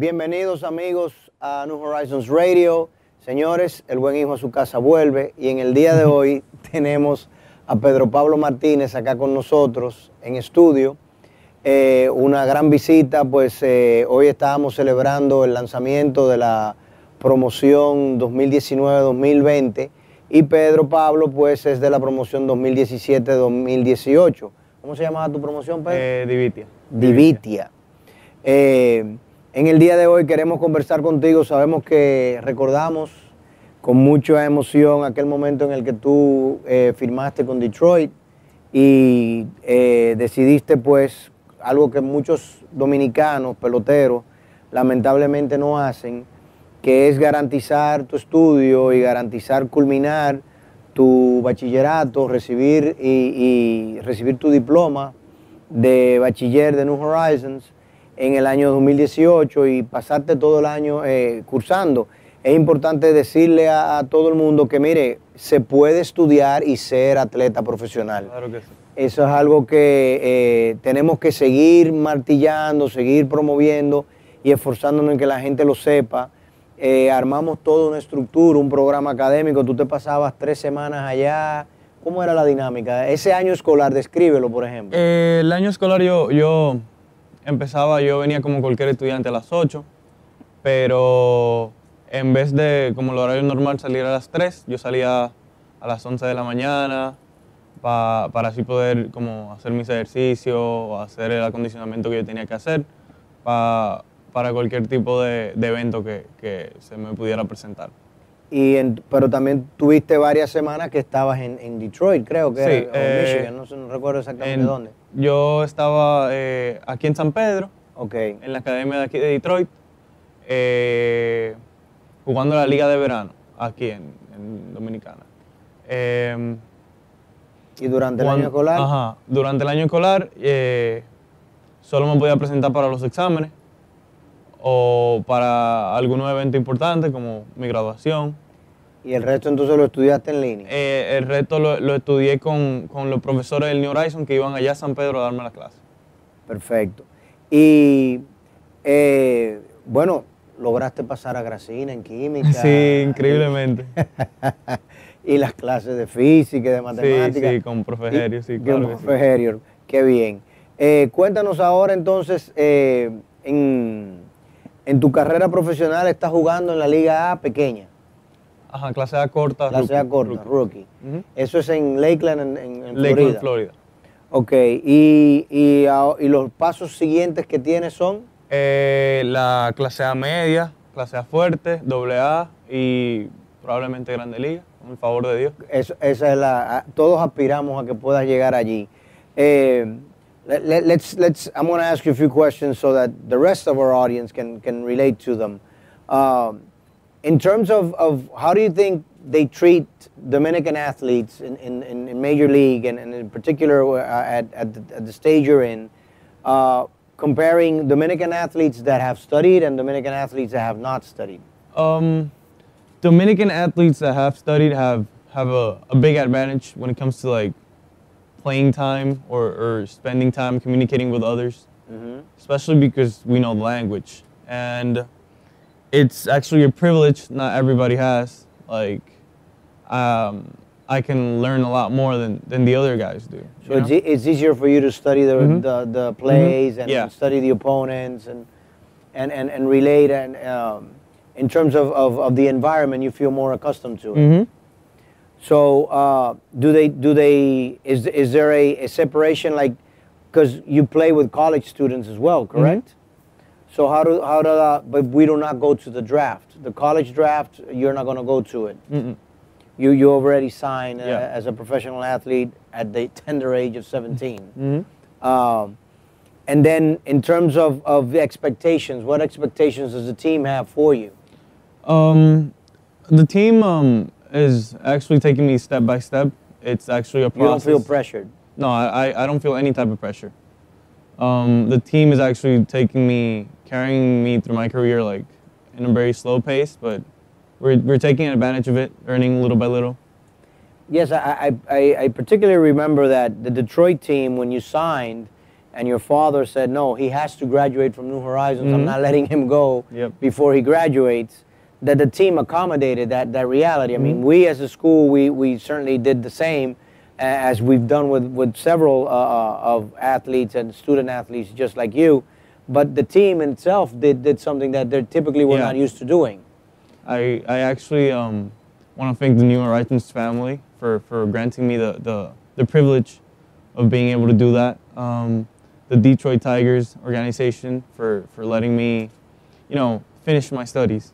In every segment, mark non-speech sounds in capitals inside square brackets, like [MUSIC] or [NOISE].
Bienvenidos amigos a New Horizons Radio. Señores, el buen hijo a su casa vuelve y en el día de [LAUGHS] hoy tenemos a Pedro Pablo Martínez acá con nosotros en estudio. Eh, una gran visita, pues eh, hoy estábamos celebrando el lanzamiento de la promoción 2019-2020 y Pedro Pablo pues es de la promoción 2017-2018. ¿Cómo se llamaba tu promoción, Pedro? Eh, Divitia. Divitia. En el día de hoy queremos conversar contigo. Sabemos que recordamos con mucha emoción aquel momento en el que tú eh, firmaste con Detroit y eh, decidiste pues algo que muchos dominicanos, peloteros, lamentablemente no hacen, que es garantizar tu estudio y garantizar culminar tu bachillerato, recibir y, y recibir tu diploma de bachiller de New Horizons en el año 2018 y pasarte todo el año eh, cursando. Es importante decirle a, a todo el mundo que, mire, se puede estudiar y ser atleta profesional. Claro que sí. Eso es algo que eh, tenemos que seguir martillando, seguir promoviendo y esforzándonos en que la gente lo sepa. Eh, armamos toda una estructura, un programa académico. Tú te pasabas tres semanas allá. ¿Cómo era la dinámica? Ese año escolar, descríbelo, por ejemplo. Eh, el año escolar yo, yo empezaba, yo venía como cualquier estudiante a las 8, pero en vez de como el horario normal salir a las 3, yo salía a las 11 de la mañana pa- para así poder como hacer mis ejercicios o hacer el acondicionamiento que yo tenía que hacer pa- para cualquier tipo de, de evento que, que se me pudiera presentar. Y en- pero también tuviste varias semanas que estabas en, en Detroit, creo que Sí, era, o eh, Michigan, no, sé, no recuerdo exactamente En- dónde. Yo estaba eh, aquí en San Pedro, Ok. en la academia de aquí de Detroit, eh, jugando la liga de verano, aquí en, Dominicana. Eh, Y durante el año escolar, Ajá, durante el año escolar eh, solo me podía presentar para los exámenes o para algunos eventos importantes como mi graduación. Y el resto entonces lo estudiaste en línea. Eh, el resto lo, lo estudié con, con los profesores del New Horizon que iban allá a San Pedro a darme la clase. Perfecto. Y eh, bueno, lograste pasar a Gracina en química. Sí, increíblemente. [LAUGHS] y las clases de física y de Sí, matemáticas. sí, con profe Y- Herio, sí, con claro que profe sí. Qué bien. Eh, cuéntanos ahora entonces, eh, en, en tu carrera profesional estás jugando en la Liga A pequeña, Ajá, clase A corta. clase A rookie, corta, rookie. rookie. Ujú. Eso es en Lakeland, en, en- en Lakeland, Florida. Florida. Ok, y, y, a- y los pasos siguientes que tienes son... Eh, la clase A media, clase A fuerte, doble A y probablemente grande liga, con el favor de Dios. Eso- esa es la, a- todos aspiramos a que puedas llegar allí. Eh, let, let- let's, let's, I'm going to ask you a few questions so that the rest of our audience can, can relate to them. Um, in terms of, of how do you think they treat Dominican athletes in, in, in Major League and, and in particular uh, at, at, the, at the stage you're in, uh, comparing Dominican athletes that have studied and Dominican athletes that have not studied? Um, Dominican athletes that have studied have have a, a big advantage when it comes to like playing time or, or spending time communicating with others, especially because we know the language. And it's actually a privilege not everybody has. Like, um, I can learn a lot more than, than the other guys do. So it's, e- it's easier for you to study the, Mhm. the, the plays and, Yeah. and study the opponents and, and, and, and relate and um, in terms of, of, of the environment you feel more accustomed to it. Mhm. So uh, do they do they is is there a, a separation like because you play with college students as well, correct? So how do how do uh, but we do not go to the draft. The college draft you're not going to go to it. Mm-mm. you you already signed uh, Yeah. as a professional athlete at the tender age of 17. Mhm. Um, and then in terms of, of the expectations, what expectations does the team have for you? Um, the team um, is actually taking me step by step. It's actually a You process. don't feel pressured. No, I- I don't feel any type of pressure. Um, the team is actually taking me, carrying me through my career like in a very slow pace, but we're, we're taking advantage of it, earning little by little. Yes, I, I, I, particularly remember that the Detroit team, when you signed, and your father said, no, he has to graduate from New Horizons. I'm Mhm. not letting him go Yep. before he graduates. That the team accommodated that, that reality. I mean, we as a school, we, we certainly did the same as we've done with, with several uh, uh, of athletes and student athletes just like you. But the team itself did, did something that they typically were Yeah. not used to doing. I, I actually um, want to thank the New Horizons family for, for granting me the, the, the privilege of being able to do that. Um, the Detroit Tigers organization for, for letting me, you know, finish my studies.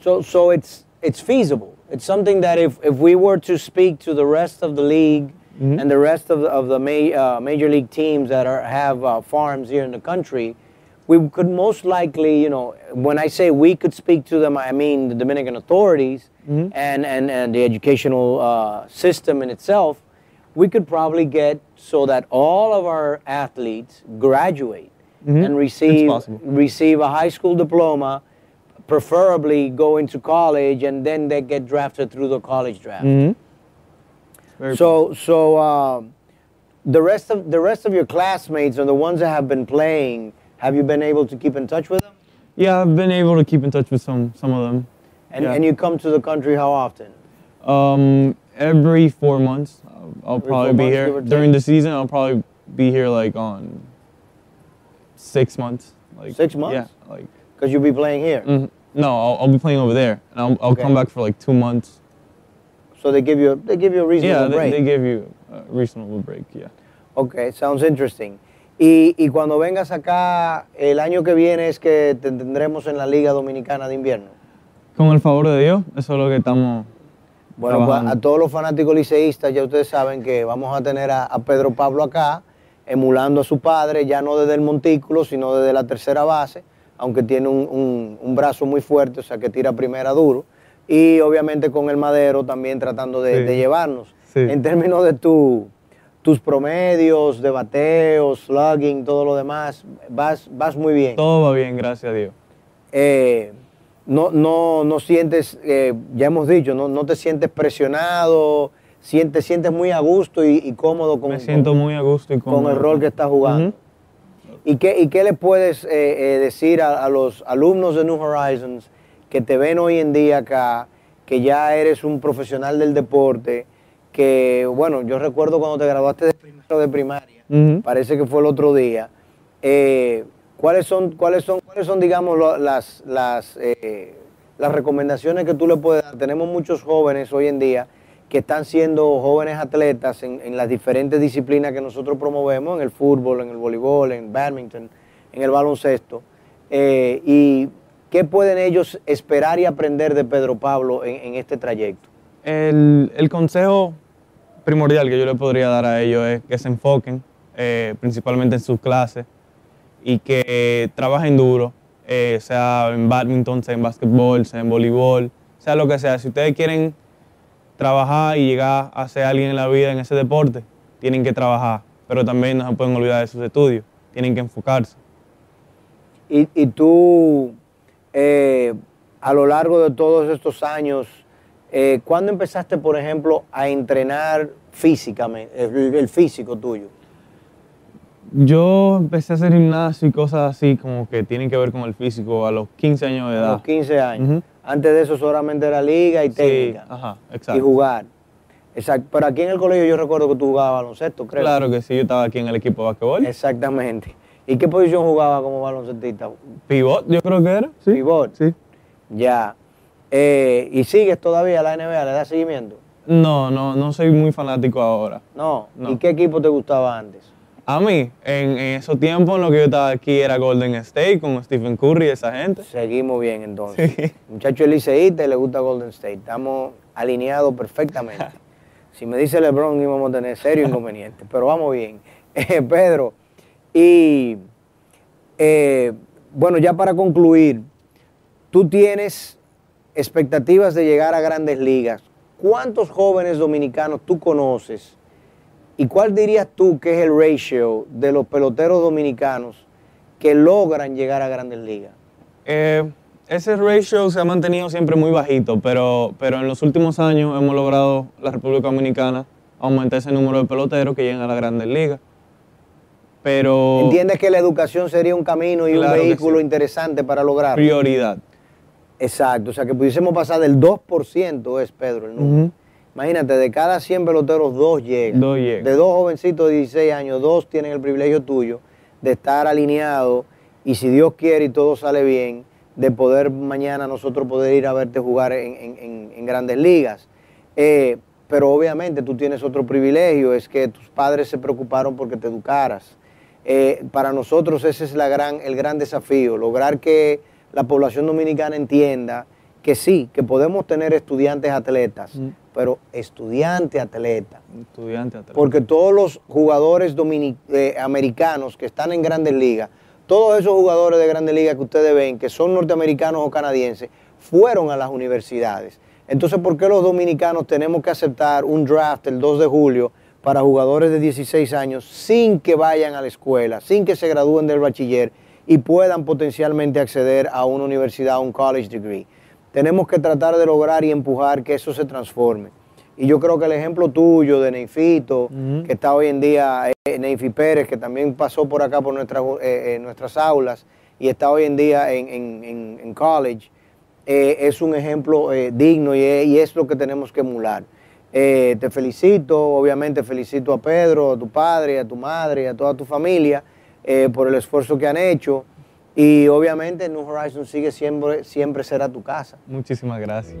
So, so it's it's feasible. It's something that if, if we were to speak to the rest of the league Mhm. and the rest of the, of the ma- uh, major league teams that are have uh, farms here in the country, we could most likely, you know, when I say we could speak to them, I mean the Dominican authorities Mhm. and, and, and the educational uh, system in itself. We could probably get so that all of our athletes graduate Mhm. and receive receive a high school diploma, preferably go into college, and then they get drafted through the college draft. Very So, so um, the rest of the rest of your classmates and the ones that have been playing, have you been able to keep in touch with them? Yeah, I've been able to keep in touch with some some of them. And, Yeah. and you come to the country how often? Um, every four months, I'll, I'll probably be months, give or here during the season. I'll probably be here like on six months. Like Six months? Yeah, like Because you'll be playing here. mhm. no, I'll, I'll be playing over there, and I'll, I'll Okay. come back for like two months. So they give you a, they give you a reasonable Yeah, they, break. they give you a reasonable break. Yeah. Ok, sounds interesting. Y, y cuando vengas acá, el año que viene es que te tendremos en la Liga Dominicana de Invierno. Con el favor de Dios, eso es lo que estamos. Bueno, pues a todos los fanáticos liceístas, ya ustedes saben que vamos a tener a, a Pedro Pablo acá, emulando a su padre, ya no desde el montículo, sino desde la tercera base, aunque tiene un, un- un brazo muy fuerte, o sea que tira primera duro. Y obviamente con el madero también tratando de, Sí. de llevarnos. Sí. En términos de tu, tus promedios, de bateo, slugging, todo lo demás, vas, vas muy bien. Todo va bien, gracias a Dios. Eh, no, no, no sientes, eh, ya hemos dicho, no, no te sientes presionado, sientes, sientes muy a gusto y, y cómodo con, Me siento muy a gusto y con, cómodo. el rol que estás jugando. ¿Y, qué, ¿Y qué le puedes eh, eh, decir a, a los alumnos de New Horizons que te ven hoy en día acá, que ya eres un profesional del deporte, que, bueno, yo recuerdo cuando te graduaste de primero de primaria, parece que fue el otro día. Eh, ¿cuáles, son, cuáles, son, ¿Cuáles son, digamos, lo- las, las, eh, las recomendaciones que tú le puedes dar? Tenemos muchos jóvenes hoy en día que están siendo jóvenes atletas en, en las diferentes disciplinas que nosotros promovemos, en el fútbol, en el voleibol, en badminton, en el baloncesto. Eh, ¿Y qué pueden ellos esperar y aprender de Pedro Pablo en, en este trayecto? El, el consejo primordial que yo le podría dar a ellos es que se enfoquen eh, principalmente en sus clases y que trabajen duro, eh, sea en badminton, sea en básquetbol, sea en voleibol, sea lo que sea. Si ustedes quieren trabajar y llegar a ser alguien en la vida en ese deporte, tienen que trabajar, pero también no se pueden olvidar de sus estudios, tienen que enfocarse. Y, y tú, eh, a lo largo de todos estos años, eh, ¿cuándo empezaste, por ejemplo, a entrenar físicamente, el, el físico tuyo? Yo empecé a hacer gimnasio y cosas así como que tienen que ver con el físico a los 15 años de A edad. los 15 años. Antes de eso solamente era liga y Sí, técnica. ajá, y exacto. jugar. Exacto. Pero aquí en el colegio yo recuerdo que tú jugabas baloncesto, creo. Claro que sí, yo estaba aquí en el equipo de basquetbol. Exactamente. ¿Y qué posición jugaba como baloncestista? Pivot, yo creo que era. Sí. Pivot. Sí. Ya. Eh, ¿Y sigues todavía la NBA? ¿Le das seguimiento? No, no, no soy muy fanático ahora. No. No. ¿Y qué equipo te gustaba antes? A mí, en, en esos tiempos en lo que yo estaba aquí era Golden State con Stephen Curry y esa gente. Seguimos bien entonces. Muchacho liceísta y le gusta Golden State. Estamos alineados perfectamente. [LAUGHS] si me dice LeBron íbamos a tener serio inconveniente, pero vamos bien. [LAUGHS] Eh, Pedro, y eh, bueno, ya para concluir, tú tienes expectativas de llegar a grandes ligas. ¿Cuántos jóvenes dominicanos tú conoces? ¿Y cuál dirías tú que es el ratio de los peloteros dominicanos que logran llegar a grandes ligas? Eh, ese ratio se ha mantenido siempre muy bajito, pero, pero en los últimos años hemos logrado la República Dominicana aumentar ese número de peloteros que llegan a las grandes ligas. Pero ¿Entiendes que la educación sería un camino y Claro un vehículo sí. interesante para lograrlo? prioridad. Exacto, o sea que pudiésemos pasar del 2% es Pedro el número. Imagínate, de cada 100 peloteros, dos llegan. Dos llegan. De dos jovencitos de 16 años, dos tienen el privilegio tuyo de estar alineado y si Dios quiere y todo sale bien, de poder mañana nosotros poder ir a verte jugar en, en- en- en grandes ligas. Eh, pero obviamente tú tienes otro privilegio, es que tus padres se preocuparon porque te educaras. Eh, para nosotros ese es la gran, el gran desafío, lograr que la población dominicana entienda que sí, que podemos tener estudiantes atletas, Mm. pero estudiante atleta. Estudiante atrás. Porque todos los jugadores eh, americanos que están en grandes ligas, todos esos jugadores de grandes ligas que ustedes ven, que son norteamericanos o canadienses, fueron a las universidades. Entonces, ¿por qué los dominicanos tenemos que aceptar un draft el 2 de julio para jugadores de 16 años sin que vayan a la escuela, sin que se gradúen del bachiller y puedan potencialmente acceder a una universidad, a un college degree? Tenemos que tratar de lograr y empujar que eso se transforme. Y yo creo que el ejemplo tuyo de Neifito, que está hoy en día, eh, Neifi Pérez, que también pasó por acá por nuestras, eh, eh, nuestras aulas y está hoy en día en, en- en- en college, eh, es un ejemplo digno y es, y es lo que tenemos que emular. Eh, te felicito, obviamente felicito a Pedro, a tu padre, a tu madre, a toda tu familia eh, por el esfuerzo que han hecho. Y obviamente New Horizons sigue siempre, siempre será tu casa. Muchísimas gracias.